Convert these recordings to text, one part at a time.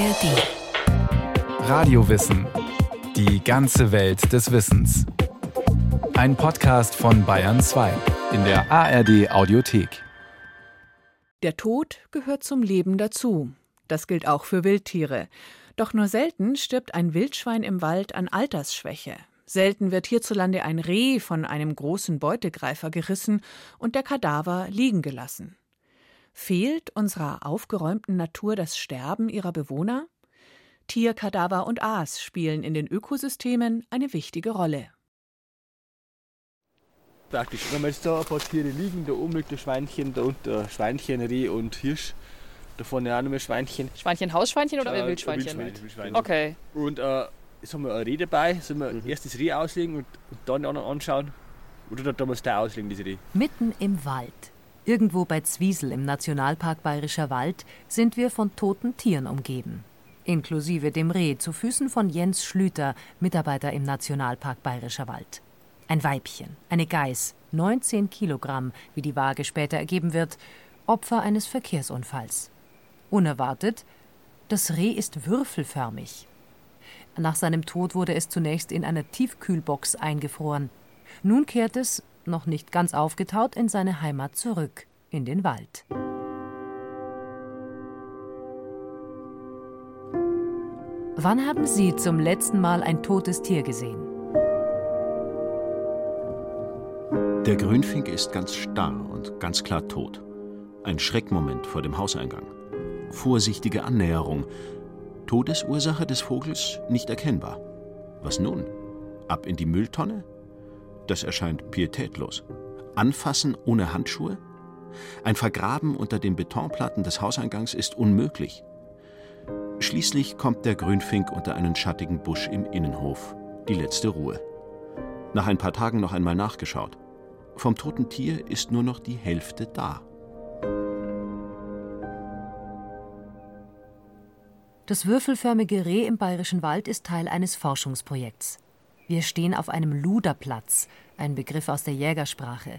ARD. Radiowissen. Die ganze Welt des Wissens. Ein Podcast von Bayern 2 in der ARD Audiothek. Der Tod gehört zum Leben dazu. Das gilt auch für Wildtiere. Doch nur selten stirbt ein Wildschwein im Wald an Altersschwäche. Selten wird hierzulande ein Reh von einem großen Beutegreifer gerissen und der Kadaver liegen gelassen. Fehlt unserer aufgeräumten Natur das Sterben ihrer Bewohner? Tierkadaver und Aas spielen in den Ökosystemen eine wichtige Rolle. Praktisch, wenn wir jetzt da ein paar Tiere liegen, da oben liegt ein Schweinchen, da unten Schweinchen, Reh und Hirsch. Da vorne auch noch mehr Schweinchen. Schweinchen, Hausschweinchen oder Äh, Wildschweinchen? Wildschwein, Wildschwein. Okay. Und äh, jetzt haben wir ein Reh dabei, sollen wir erst das Reh auslegen und, und dann an- anschauen? Oder da muss da auslegen, das Reh? Mitten im Wald. Irgendwo bei Zwiesel im Nationalpark Bayerischer Wald sind wir von toten Tieren umgeben. Inklusive dem Reh zu Füßen von Jens Schlüter, Mitarbeiter im Nationalpark Bayerischer Wald. Ein Weibchen, eine Geiß, 19 Kilogramm, wie die Waage später ergeben wird, Opfer eines Verkehrsunfalls. Unerwartet, das Reh ist würfelförmig. Nach seinem Tod wurde es zunächst in einer Tiefkühlbox eingefroren. Nun kehrt es, noch nicht ganz aufgetaut, in seine Heimat zurück, in den Wald. Wann haben Sie zum letzten Mal ein totes Tier gesehen? Der Grünfink ist ganz starr und ganz klar tot. Ein Schreckmoment vor dem Hauseingang. Vorsichtige Annäherung. Todesursache des Vogels nicht erkennbar. Was nun? Ab in die Mülltonne? Das erscheint pietätlos. Anfassen ohne Handschuhe? Ein Vergraben unter den Betonplatten des Hauseingangs ist unmöglich. Schließlich kommt der Grünfink unter einen schattigen Busch im Innenhof. Die letzte Ruhe. Nach ein paar Tagen noch einmal nachgeschaut. Vom toten Tier ist nur noch die Hälfte da. Das würfelförmige Reh im Bayerischen Wald ist Teil eines Forschungsprojekts. Wir stehen auf einem Luderplatz, ein Begriff aus der Jägersprache.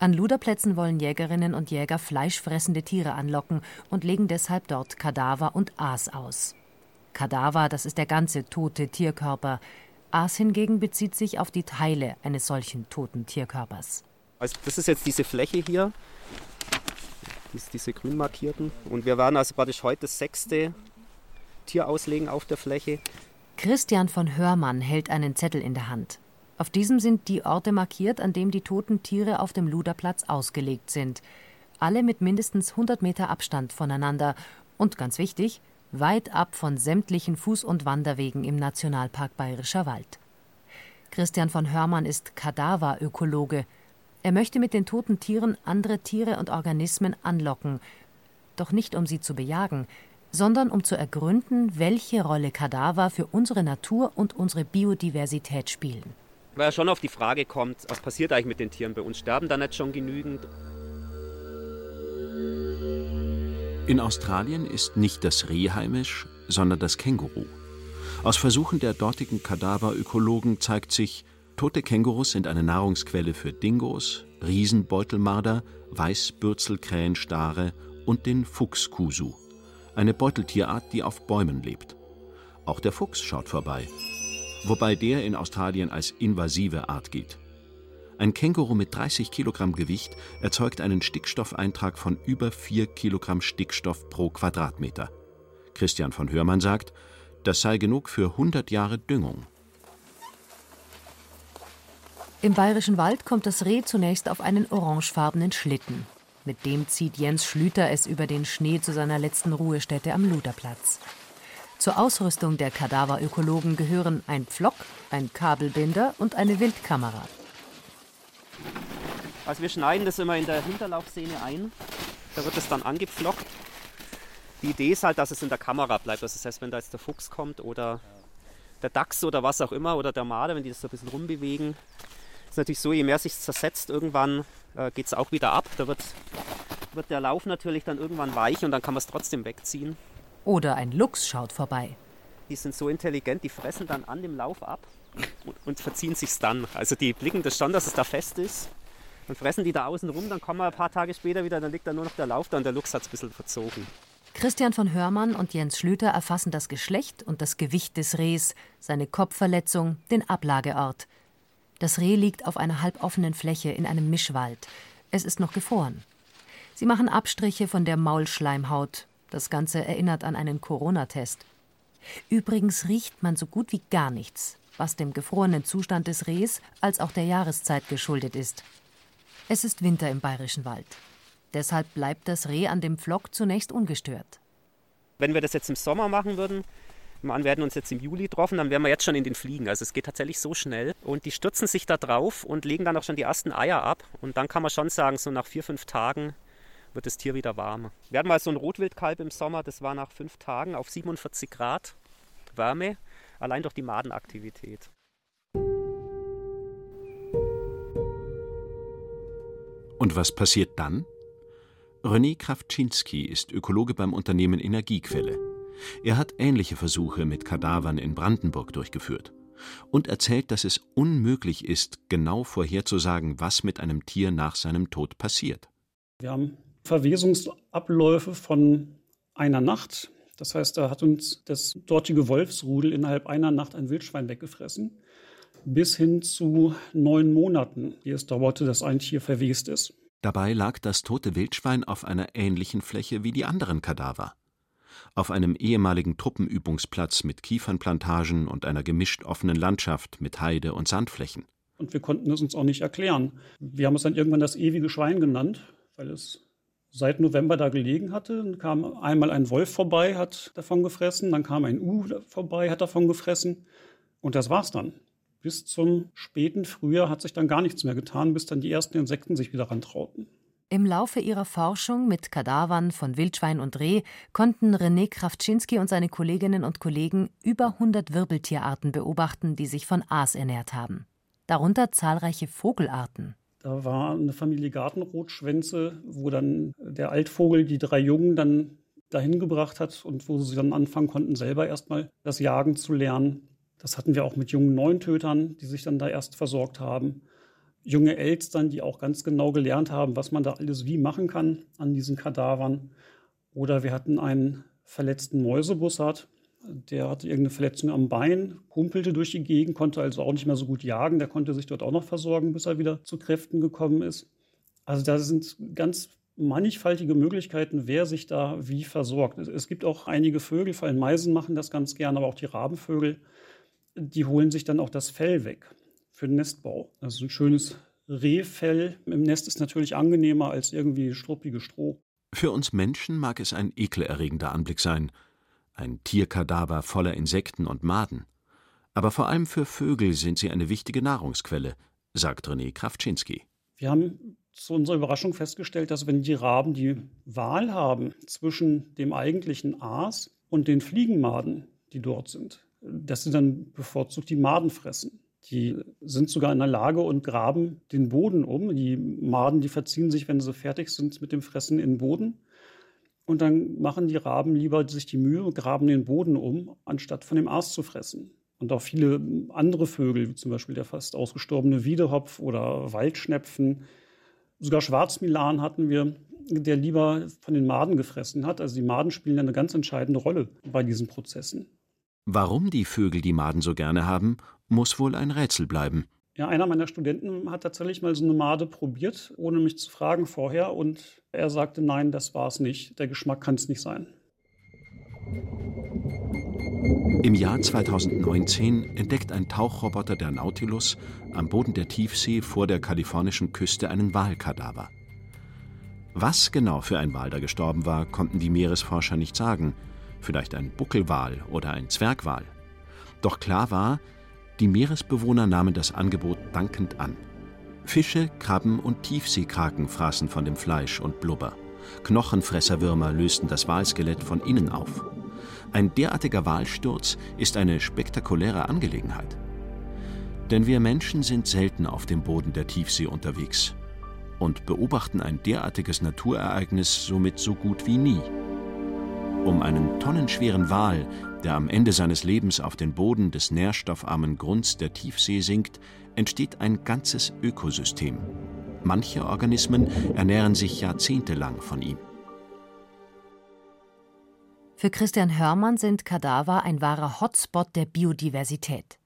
An Luderplätzen wollen Jägerinnen und Jäger fleischfressende Tiere anlocken und legen deshalb dort Kadaver und Aas aus. Kadaver, das ist der ganze tote Tierkörper. Aas hingegen bezieht sich auf die Teile eines solchen toten Tierkörpers. Also das ist jetzt diese Fläche hier, dies, diese grün markierten. Und wir werden also praktisch heute das sechste Tier auslegen auf der Fläche. Christian von Hörmann hält einen Zettel in der Hand. Auf diesem sind die Orte markiert, an dem die toten Tiere auf dem Luderplatz ausgelegt sind. Alle mit mindestens 100 Meter Abstand voneinander und ganz wichtig, weit ab von sämtlichen Fuß- und Wanderwegen im Nationalpark Bayerischer Wald. Christian von Hörmann ist Kadaverökologe. Er möchte mit den toten Tieren andere Tiere und Organismen anlocken, doch nicht um sie zu bejagen, sondern um zu ergründen, welche Rolle Kadaver für unsere Natur und unsere Biodiversität spielen. Weil er schon auf die Frage kommt, was passiert eigentlich mit den Tieren bei uns? Sterben da nicht schon genügend? In Australien ist nicht das Reh heimisch, sondern das Känguru. Aus Versuchen der dortigen Kadaverökologen zeigt sich, tote Kängurus sind eine Nahrungsquelle für Dingos, Riesenbeutelmarder, Weißbürzelkrähenstare und den Fuchskusu, eine Beuteltierart, die auf Bäumen lebt. Auch der Fuchs schaut vorbei, wobei der in Australien als invasive Art gilt. Ein Känguru mit 30 Kilogramm Gewicht erzeugt einen Stickstoffeintrag von über 4 Kilogramm Stickstoff pro Quadratmeter. Christian von Hörmann sagt, das sei genug für 100 Jahre Düngung. Im Bayerischen Wald kommt das Reh zunächst auf einen orangefarbenen Schlitten. Mit dem zieht Jens Schlüter es über den Schnee zu seiner letzten Ruhestätte am Luderplatz. Zur Ausrüstung der Kadaverökologen gehören ein Pflock, ein Kabelbinder und eine Wildkamera. Also wir schneiden das immer in der Hinterlaufsehne ein. Da wird es dann angepflockt. Die Idee ist halt, dass es in der Kamera bleibt. Das heißt, wenn da jetzt der Fuchs kommt oder der Dachs oder was auch immer oder der Marder, wenn die das so ein bisschen rumbewegen, ist natürlich so, je mehr sich zersetzt, irgendwann äh, geht es auch wieder ab. Da wird, wird der Lauf natürlich dann irgendwann weich und dann kann man es trotzdem wegziehen. Oder ein Luchs schaut vorbei. Die sind so intelligent, die fressen dann an dem Lauf ab und, und verziehen sich dann. Also die blicken das schon, dass es da fest ist. Dann fressen die da außen rum, dann kommen wir ein paar Tage später wieder, dann liegt da nur noch der Lauf da und der Luchs hat es ein bisschen verzogen. Christian von Hörmann und Jens Schlüter erfassen das Geschlecht und das Gewicht des Rehs, seine Kopfverletzung, den Ablageort. Das Reh liegt auf einer halboffenen Fläche in einem Mischwald. Es ist noch gefroren. Sie machen Abstriche von der Maulschleimhaut. Das Ganze erinnert an einen Corona-Test. Übrigens riecht man so gut wie gar nichts, was dem gefrorenen Zustand des Rehs als auch der Jahreszeit geschuldet ist. Es ist Winter im bayerischen Wald. Deshalb bleibt das Reh an dem Pflock zunächst ungestört. Wenn wir das jetzt im Sommer machen würden, wir werden uns jetzt im Juli getroffen, dann wären wir jetzt schon in den Fliegen. Also es geht tatsächlich so schnell. Und die stürzen sich da drauf und legen dann auch schon die ersten Eier ab. Und dann kann man schon sagen, so nach vier, fünf Tagen wird das Tier wieder warm. Wir hatten mal so ein Rotwildkalb im Sommer, das war nach fünf Tagen auf 47 Grad Wärme, allein durch die Madenaktivität. Und was passiert dann? René Krawczynski ist Ökologe beim Unternehmen Energiequelle. Er hat ähnliche Versuche mit Kadavern in Brandenburg durchgeführt und erzählt, dass es unmöglich ist, genau vorherzusagen, was mit einem Tier nach seinem Tod passiert. Wir haben Verwesungsabläufe von einer Nacht. Das heißt, da hat uns das dortige Wolfsrudel innerhalb einer Nacht ein Wildschwein weggefressen, bis hin zu neun Monaten, die es dauerte, dass ein Tier verwest ist. Dabei lag das tote Wildschwein auf einer ähnlichen Fläche wie die anderen Kadaver. Auf einem ehemaligen Truppenübungsplatz mit Kiefernplantagen und einer gemischt offenen Landschaft mit Heide und Sandflächen. Und wir konnten es uns auch nicht erklären. Wir haben es dann irgendwann das ewige Schwein genannt, weil es seit November da gelegen hatte. Dann kam einmal ein Wolf vorbei, hat davon gefressen, dann kam ein U vorbei, hat davon gefressen. Und das war's dann bis zum späten Frühjahr hat sich dann gar nichts mehr getan, bis dann die ersten Insekten sich wieder rantrauten. Im Laufe ihrer Forschung mit Kadavern von Wildschwein und Reh konnten René Krawczynski und seine Kolleginnen und Kollegen über 100 Wirbeltierarten beobachten, die sich von Aas ernährt haben. Darunter zahlreiche Vogelarten. Da war eine Familie Gartenrotschwänze, wo dann der Altvogel die drei Jungen dann dahin gebracht hat und wo sie dann anfangen konnten, selber erstmal das Jagen zu lernen. Das hatten wir auch mit jungen Neuntötern, die sich dann da erst versorgt haben. Junge Elstern, die auch ganz genau gelernt haben, was man da alles wie machen kann an diesen Kadavern. Oder wir hatten einen verletzten Mäusebussard, der hatte irgendeine Verletzung am Bein, humpelte durch die Gegend, konnte also auch nicht mehr so gut jagen. Der konnte sich dort auch noch versorgen, bis er wieder zu Kräften gekommen ist. Also da sind ganz mannigfaltige Möglichkeiten, wer sich da wie versorgt. Es gibt auch einige Vögel, vor allem Meisen machen das ganz gern, aber auch die Rabenvögel die holen sich dann auch das Fell weg für den Nestbau. Also ein schönes Rehfell im Nest ist natürlich angenehmer als irgendwie struppige Stroh. Für uns Menschen mag es ein ekelerregender Anblick sein. Ein Tierkadaver voller Insekten und Maden. Aber vor allem für Vögel sind sie eine wichtige Nahrungsquelle, sagt René Krawczynski. Wir haben zu unserer Überraschung festgestellt, dass wenn die Raben die Wahl haben zwischen dem eigentlichen Aas und den Fliegenmaden, die dort sind, dass sie dann bevorzugt die Maden fressen. Die sind sogar in der Lage und graben den Boden um. Die Maden, die verziehen sich, wenn sie fertig sind mit dem Fressen in den Boden. Und dann machen die Raben lieber sich die Mühe und graben den Boden um, anstatt von dem Aas zu fressen. Und auch viele andere Vögel, wie zum Beispiel der fast ausgestorbene Wiedehopf oder Waldschnepfen, sogar Schwarzmilan hatten wir, der lieber von den Maden gefressen hat. Also die Maden spielen eine ganz entscheidende Rolle bei diesen Prozessen. Warum die Vögel die Maden so gerne haben, muss wohl ein Rätsel bleiben. Ja, einer meiner Studenten hat tatsächlich mal so eine Made probiert, ohne mich zu fragen vorher. Und er sagte, nein, das war es nicht. Der Geschmack kann es nicht sein. Im Jahr 2019 entdeckt ein Tauchroboter der Nautilus am Boden der Tiefsee vor der kalifornischen Küste einen Walkadaver. Was genau für ein Wal da gestorben war, konnten die Meeresforscher nicht sagen – vielleicht ein Buckelwal oder ein Zwergwal. Doch klar war, die Meeresbewohner nahmen das Angebot dankend an. Fische, Krabben und Tiefseekraken fraßen von dem Fleisch und Blubber. Knochenfresserwürmer lösten das Walskelett von innen auf. Ein derartiger Walsturz ist eine spektakuläre Angelegenheit. Denn wir Menschen sind selten auf dem Boden der Tiefsee unterwegs und beobachten ein derartiges Naturereignis somit so gut wie nie. Um einen tonnenschweren Wal, der am Ende seines Lebens auf den Boden des nährstoffarmen Grunds der Tiefsee sinkt, entsteht ein ganzes Ökosystem. Manche Organismen ernähren sich jahrzehntelang von ihm. Für Christian Hörmann sind Kadaver ein wahrer Hotspot der Biodiversität.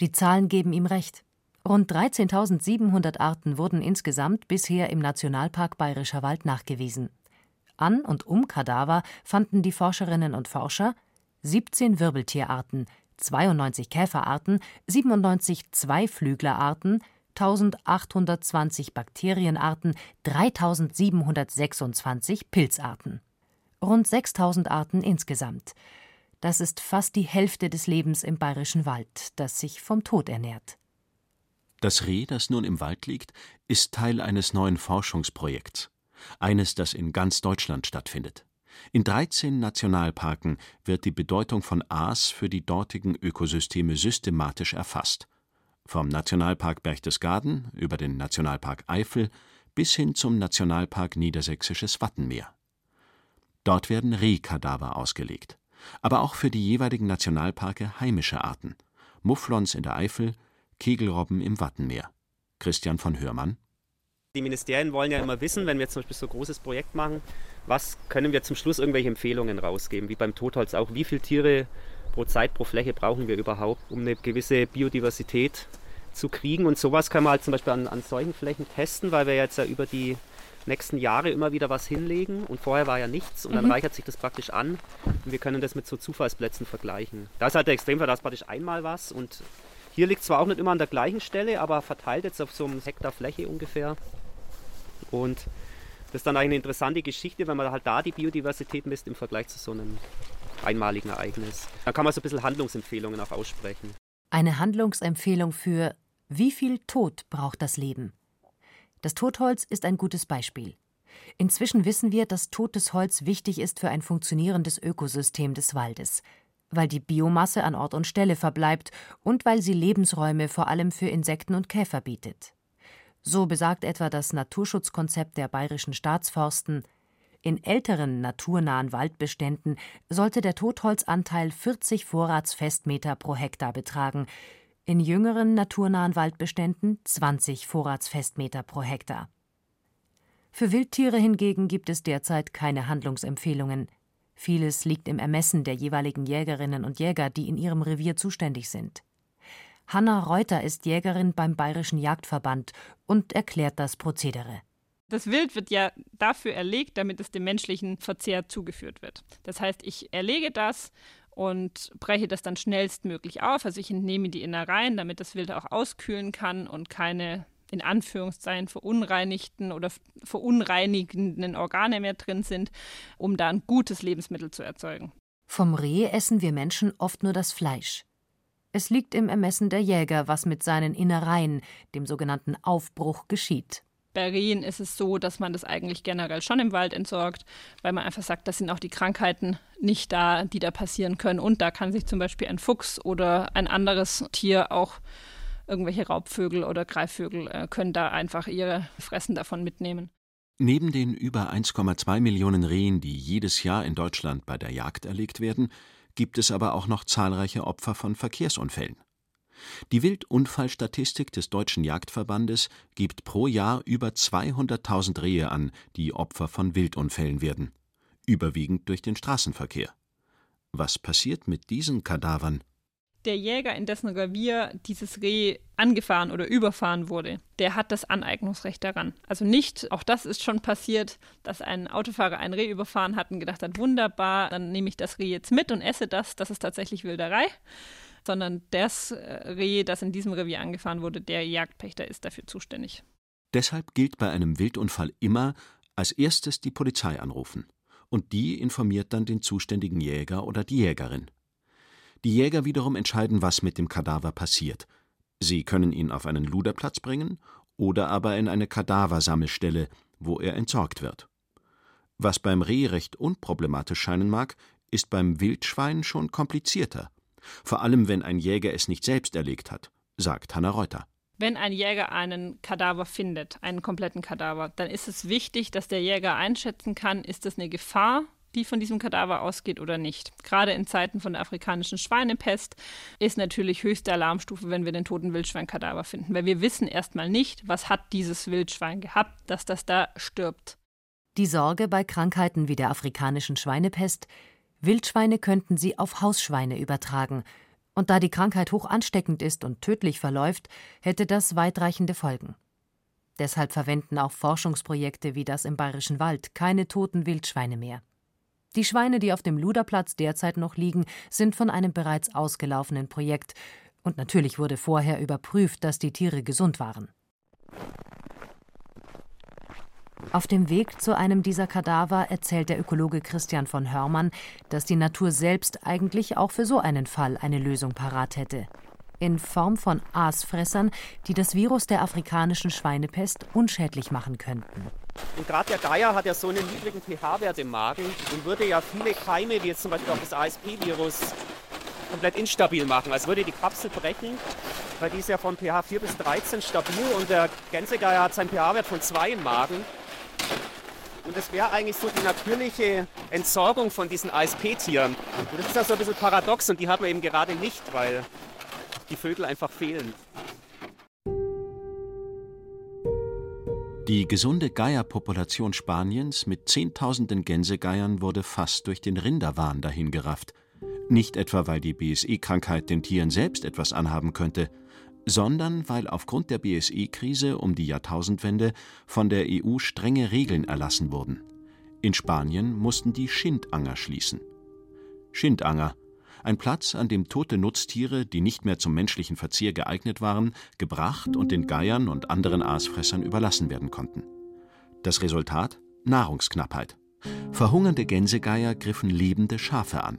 Die Zahlen geben ihm recht. Rund 13.700 Arten wurden insgesamt bisher im Nationalpark Bayerischer Wald nachgewiesen. An und um Kadaver fanden die Forscherinnen und Forscher 17 Wirbeltierarten, 92 Käferarten, 97 Zweiflüglerarten, 1820 Bakterienarten, 3726 Pilzarten. Rund 6000 Arten insgesamt. Das ist fast die Hälfte des Lebens im bayerischen Wald, das sich vom Tod ernährt. Das Reh, das nun im Wald liegt, ist Teil eines neuen Forschungsprojekts. Eines, das in ganz Deutschland stattfindet. In 13 Nationalparken wird die Bedeutung von Aas für die dortigen Ökosysteme systematisch erfasst. Vom Nationalpark Berchtesgaden über den Nationalpark Eifel bis hin zum Nationalpark Niedersächsisches Wattenmeer. Dort werden Rehkadaver ausgelegt. Aber auch für die jeweiligen Nationalparke heimische Arten. Mufflons in der Eifel, Kegelrobben im Wattenmeer. Christian von Hörmann. Die Ministerien wollen ja immer wissen, wenn wir zum Beispiel so ein großes Projekt machen, was können wir zum Schluss irgendwelche Empfehlungen rausgeben, wie beim Totholz auch. Wie viele Tiere pro Zeit, pro Fläche brauchen wir überhaupt, um eine gewisse Biodiversität zu kriegen. Und sowas können wir halt zum Beispiel an, an solchen Flächen testen, weil wir jetzt ja über die nächsten Jahre immer wieder was hinlegen und vorher war ja nichts und dann mhm. reichert sich das praktisch an und wir können das mit so Zufallsplätzen vergleichen. Da ist halt der Extremfall, da ist praktisch einmal was und hier liegt zwar auch nicht immer an der gleichen Stelle, aber verteilt jetzt auf so einem Hektar Fläche ungefähr. Und das ist dann eine interessante Geschichte, wenn man halt da die Biodiversität misst im Vergleich zu so einem einmaligen Ereignis. Da kann man so ein bisschen Handlungsempfehlungen auch aussprechen. Eine Handlungsempfehlung für wie viel Tod braucht das Leben? Das Totholz ist ein gutes Beispiel. Inzwischen wissen wir, dass totes Holz wichtig ist für ein funktionierendes Ökosystem des Waldes, weil die Biomasse an Ort und Stelle verbleibt und weil sie Lebensräume vor allem für Insekten und Käfer bietet. So besagt etwa das Naturschutzkonzept der bayerischen Staatsforsten, in älteren naturnahen Waldbeständen sollte der Totholzanteil 40 Vorratsfestmeter pro Hektar betragen, in jüngeren naturnahen Waldbeständen 20 Vorratsfestmeter pro Hektar. Für Wildtiere hingegen gibt es derzeit keine Handlungsempfehlungen. Vieles liegt im Ermessen der jeweiligen Jägerinnen und Jäger, die in ihrem Revier zuständig sind. Hanna Reuter ist Jägerin beim Bayerischen Jagdverband und erklärt das Prozedere. Das Wild wird ja dafür erlegt, damit es dem menschlichen Verzehr zugeführt wird. Das heißt, ich erlege das und breche das dann schnellstmöglich auf. Also ich entnehme die Innereien, damit das Wild auch auskühlen kann und keine in Anführungszeichen verunreinigten oder verunreinigenden Organe mehr drin sind, um da ein gutes Lebensmittel zu erzeugen. Vom Reh essen wir Menschen oft nur das Fleisch. Es liegt im Ermessen der Jäger, was mit seinen Innereien, dem sogenannten Aufbruch, geschieht. Bei Rehen ist es so, dass man das eigentlich generell schon im Wald entsorgt, weil man einfach sagt, das sind auch die Krankheiten nicht da, die da passieren können. Und da kann sich zum Beispiel ein Fuchs oder ein anderes Tier auch irgendwelche Raubvögel oder Greifvögel äh, können da einfach ihre Fressen davon mitnehmen. Neben den über 1,2 Millionen Rehen, die jedes Jahr in Deutschland bei der Jagd erlegt werden, gibt es aber auch noch zahlreiche Opfer von Verkehrsunfällen. Die Wildunfallstatistik des Deutschen Jagdverbandes gibt pro Jahr über 200.000 Rehe an, die Opfer von Wildunfällen werden, überwiegend durch den Straßenverkehr. Was passiert mit diesen Kadavern? Der Jäger, in dessen Revier dieses Reh angefahren oder überfahren wurde, der hat das Aneignungsrecht daran. Also nicht, auch das ist schon passiert, dass ein Autofahrer ein Reh überfahren hat und gedacht hat, wunderbar, dann nehme ich das Reh jetzt mit und esse das, das ist tatsächlich Wilderei sondern das äh, Reh, das in diesem Revier angefahren wurde, der Jagdpächter ist dafür zuständig. Deshalb gilt bei einem Wildunfall immer als erstes die Polizei anrufen. Und die informiert dann den zuständigen Jäger oder die Jägerin. Die Jäger wiederum entscheiden, was mit dem Kadaver passiert. Sie können ihn auf einen Luderplatz bringen oder aber in eine Kadaversammelstelle, wo er entsorgt wird. Was beim Reh recht unproblematisch scheinen mag, ist beim Wildschwein schon komplizierter vor allem wenn ein Jäger es nicht selbst erlegt hat, sagt Hanna Reuter. Wenn ein Jäger einen Kadaver findet, einen kompletten Kadaver, dann ist es wichtig, dass der Jäger einschätzen kann, ist das eine Gefahr, die von diesem Kadaver ausgeht oder nicht. Gerade in Zeiten von der afrikanischen Schweinepest ist natürlich höchste Alarmstufe, wenn wir den toten Wildschweinkadaver finden, weil wir wissen erstmal nicht, was hat dieses Wildschwein gehabt, dass das da stirbt. Die Sorge bei Krankheiten wie der afrikanischen Schweinepest Wildschweine könnten sie auf Hausschweine übertragen, und da die Krankheit hoch ansteckend ist und tödlich verläuft, hätte das weitreichende Folgen. Deshalb verwenden auch Forschungsprojekte wie das im Bayerischen Wald keine toten Wildschweine mehr. Die Schweine, die auf dem Luderplatz derzeit noch liegen, sind von einem bereits ausgelaufenen Projekt, und natürlich wurde vorher überprüft, dass die Tiere gesund waren. Auf dem Weg zu einem dieser Kadaver erzählt der Ökologe Christian von Hörmann, dass die Natur selbst eigentlich auch für so einen Fall eine Lösung parat hätte. In Form von Aasfressern, die das Virus der afrikanischen Schweinepest unschädlich machen könnten. Und gerade der Geier hat ja so einen niedrigen pH-Wert im Magen und würde ja viele Keime, wie jetzt zum Beispiel auch das ASP-Virus, komplett instabil machen. Also würde die Kapsel brechen, weil die ist ja von pH 4 bis 13 stabil und der Gänsegeier hat seinen pH-Wert von 2 im Magen. Und das wäre eigentlich so die natürliche Entsorgung von diesen ASP-Tieren. Und das ist ja so ein bisschen paradox und die haben wir eben gerade nicht, weil die Vögel einfach fehlen. Die gesunde Geierpopulation Spaniens mit Zehntausenden Gänsegeiern wurde fast durch den Rinderwahn dahingerafft. Nicht etwa, weil die BSE-Krankheit den Tieren selbst etwas anhaben könnte, sondern weil aufgrund der BSE-Krise um die Jahrtausendwende von der EU strenge Regeln erlassen wurden. In Spanien mussten die Schindanger schließen. Schindanger, ein Platz, an dem tote Nutztiere, die nicht mehr zum menschlichen Verzehr geeignet waren, gebracht und den Geiern und anderen Aasfressern überlassen werden konnten. Das Resultat? Nahrungsknappheit. Verhungernde Gänsegeier griffen lebende Schafe an.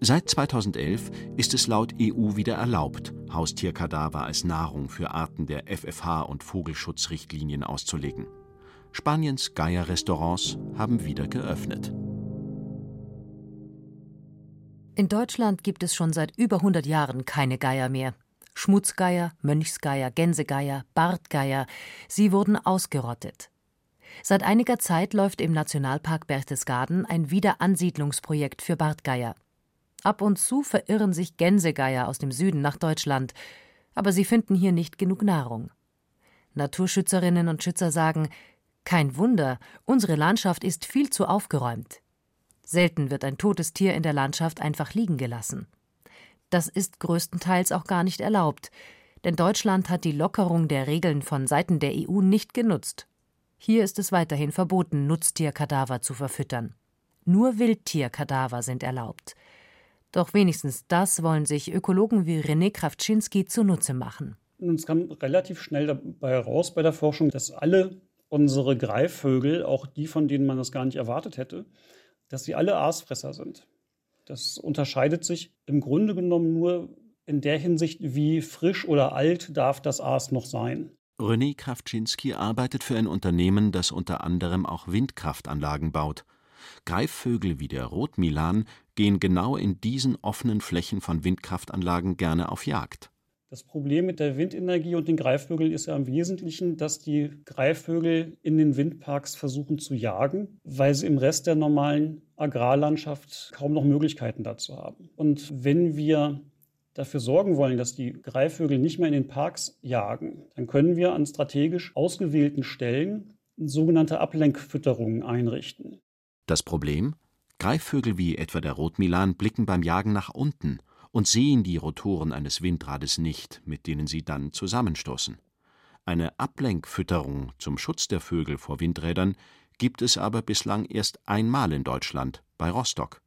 Seit 2011 ist es laut EU wieder erlaubt, Haustierkadaver als Nahrung für Arten der FFH- und Vogelschutzrichtlinien auszulegen. Spaniens Geierrestaurants haben wieder geöffnet. In Deutschland gibt es schon seit über 100 Jahren keine Geier mehr. Schmutzgeier, Mönchsgeier, Gänsegeier, Bartgeier, sie wurden ausgerottet. Seit einiger Zeit läuft im Nationalpark Berchtesgaden ein Wiederansiedlungsprojekt für Bartgeier. Ab und zu verirren sich Gänsegeier aus dem Süden nach Deutschland, aber sie finden hier nicht genug Nahrung. Naturschützerinnen und Schützer sagen, kein Wunder, unsere Landschaft ist viel zu aufgeräumt. Selten wird ein totes Tier in der Landschaft einfach liegen gelassen. Das ist größtenteils auch gar nicht erlaubt, denn Deutschland hat die Lockerung der Regeln von Seiten der EU nicht genutzt. Hier ist es weiterhin verboten, Nutztierkadaver zu verfüttern. Nur Wildtierkadaver sind erlaubt. Doch wenigstens das wollen sich Ökologen wie René Krawczynski zunutze machen. Es kam relativ schnell dabei heraus bei der Forschung, dass alle unsere Greifvögel, auch die, von denen man das gar nicht erwartet hätte, dass sie alle Aasfresser sind. Das unterscheidet sich im Grunde genommen nur in der Hinsicht, wie frisch oder alt darf das Aas noch sein. René Krawczynski arbeitet für ein Unternehmen, das unter anderem auch Windkraftanlagen baut. Greifvögel wie der Rotmilan gehen genau in diesen offenen Flächen von Windkraftanlagen gerne auf Jagd. Das Problem mit der Windenergie und den Greifvögeln ist ja im Wesentlichen, dass die Greifvögel in den Windparks versuchen zu jagen, weil sie im Rest der normalen Agrarlandschaft kaum noch Möglichkeiten dazu haben. Und wenn wir dafür sorgen wollen, dass die Greifvögel nicht mehr in den Parks jagen, dann können wir an strategisch ausgewählten Stellen sogenannte Ablenkfütterungen einrichten. Das Problem? Greifvögel wie etwa der Rotmilan blicken beim Jagen nach unten und sehen die Rotoren eines Windrades nicht, mit denen sie dann zusammenstoßen. Eine Ablenkfütterung zum Schutz der Vögel vor Windrädern gibt es aber bislang erst einmal in Deutschland, bei Rostock.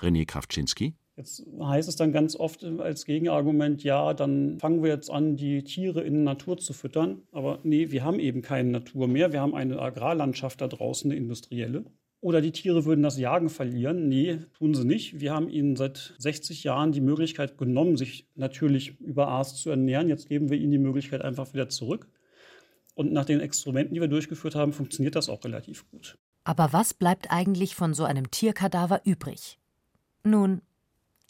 René Krawczynski Jetzt heißt es dann ganz oft als Gegenargument, ja, dann fangen wir jetzt an, die Tiere in Natur zu füttern. Aber nee, wir haben eben keine Natur mehr. Wir haben eine Agrarlandschaft da draußen, eine industrielle. Oder die Tiere würden das Jagen verlieren. Nee, tun sie nicht. Wir haben ihnen seit 60 Jahren die Möglichkeit genommen, sich natürlich über Aas zu ernähren. Jetzt geben wir ihnen die Möglichkeit einfach wieder zurück. Und nach den Experimenten, die wir durchgeführt haben, funktioniert das auch relativ gut. Aber was bleibt eigentlich von so einem Tierkadaver übrig? Nun,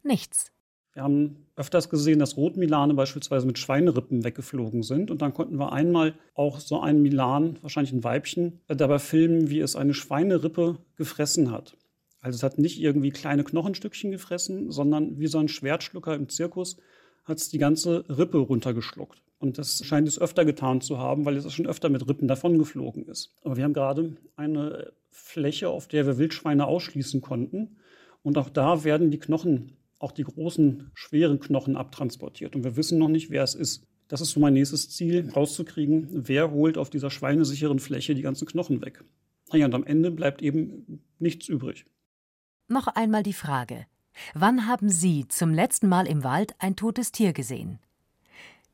nichts. Wir haben öfters gesehen, dass Rotmilane beispielsweise mit Schweinerippen weggeflogen sind. Und dann konnten wir einmal auch so ein Milan, wahrscheinlich ein Weibchen, dabei filmen, wie es eine Schweinerippe gefressen hat. Also es hat nicht irgendwie kleine Knochenstückchen gefressen, sondern wie so ein Schwertschlucker im Zirkus hat es die ganze Rippe runtergeschluckt. Und das scheint es öfter getan zu haben, weil es schon öfter mit Rippen davongeflogen ist. Aber wir haben gerade eine Fläche, auf der wir Wildschweine ausschließen konnten. Und auch da werden die Knochen, auch die großen, schweren Knochen abtransportiert. Und wir wissen noch nicht, wer es ist. Das ist so mein nächstes Ziel, rauszukriegen, wer holt auf dieser schweinesicheren Fläche die ganzen Knochen weg. Naja, und am Ende bleibt eben nichts übrig. Noch einmal die Frage. Wann haben Sie zum letzten Mal im Wald ein totes Tier gesehen?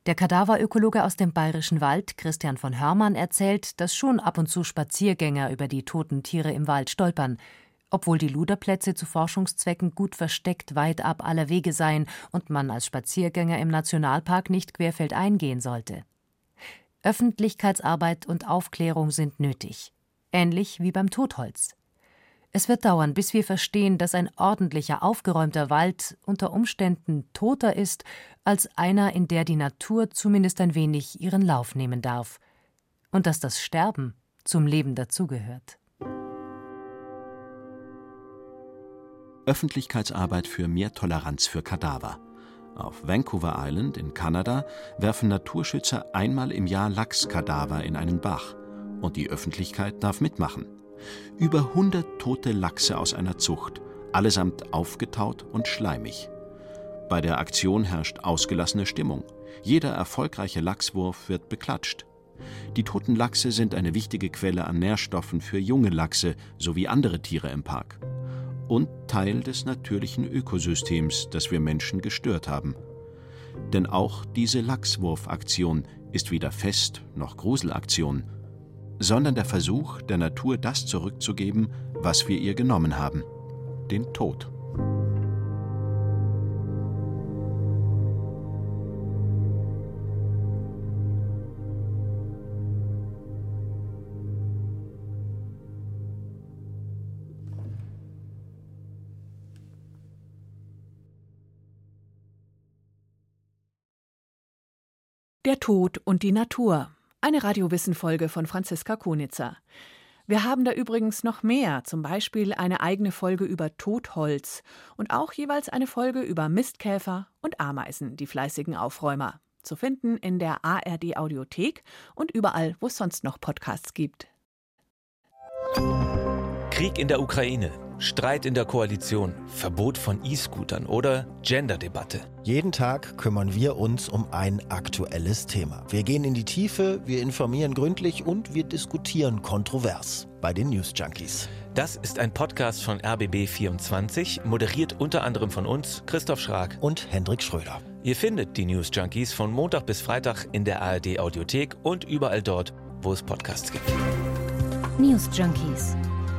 Der Kadaverökologe aus dem Bayerischen Wald, Christian von Hörmann, erzählt, dass schon ab und zu Spaziergänger über die toten Tiere im Wald stolpern, obwohl die Luderplätze zu Forschungszwecken gut versteckt weit ab aller Wege seien und man als Spaziergänger im Nationalpark nicht querfeldein gehen sollte. Öffentlichkeitsarbeit und Aufklärung sind nötig, ähnlich wie beim Totholz. Es wird dauern, bis wir verstehen, dass ein ordentlicher, aufgeräumter Wald unter Umständen toter ist als einer, in der die Natur zumindest ein wenig ihren Lauf nehmen darf. Und dass das Sterben zum Leben dazugehört. Öffentlichkeitsarbeit für mehr Toleranz für Kadaver. Auf Vancouver Island in Kanada werfen Naturschützer einmal im Jahr Lachskadaver in einen Bach. Und die Öffentlichkeit darf mitmachen. Über 100 tote Lachse aus einer Zucht, allesamt aufgetaut und schleimig. Bei der Aktion herrscht ausgelassene Stimmung. Jeder erfolgreiche Lachswurf wird beklatscht. Die toten Lachse sind eine wichtige Quelle an Nährstoffen für junge Lachse sowie andere Tiere im Park. Und Teil des natürlichen Ökosystems, das wir Menschen gestört haben. Denn auch diese Lachswurfaktion ist weder Fest noch Gruselaktion, sondern der Versuch, der Natur das zurückzugeben, was wir ihr genommen haben, den Tod. Tod und die Natur eine Radiowissen-Folge von Franziska Konitzer. Wir haben da übrigens noch mehr, zum Beispiel eine eigene Folge über Totholz und auch jeweils eine Folge über Mistkäfer und Ameisen, die fleißigen Aufräumer. Zu finden in der ARD Audiothek und überall, wo es sonst noch Podcasts gibt. Krieg in der Ukraine. Streit in der Koalition, Verbot von E-Scootern oder Gender-Debatte. Jeden Tag kümmern wir uns um ein aktuelles Thema. Wir gehen in die Tiefe, wir informieren gründlich und wir diskutieren kontrovers bei den News Junkies. Das ist ein Podcast von RBB24, moderiert unter anderem von uns, Christoph Schrag und Hendrik Schröder. Ihr findet die News Junkies von Montag bis Freitag in der ARD Audiothek und überall dort, wo es Podcasts gibt. News Junkies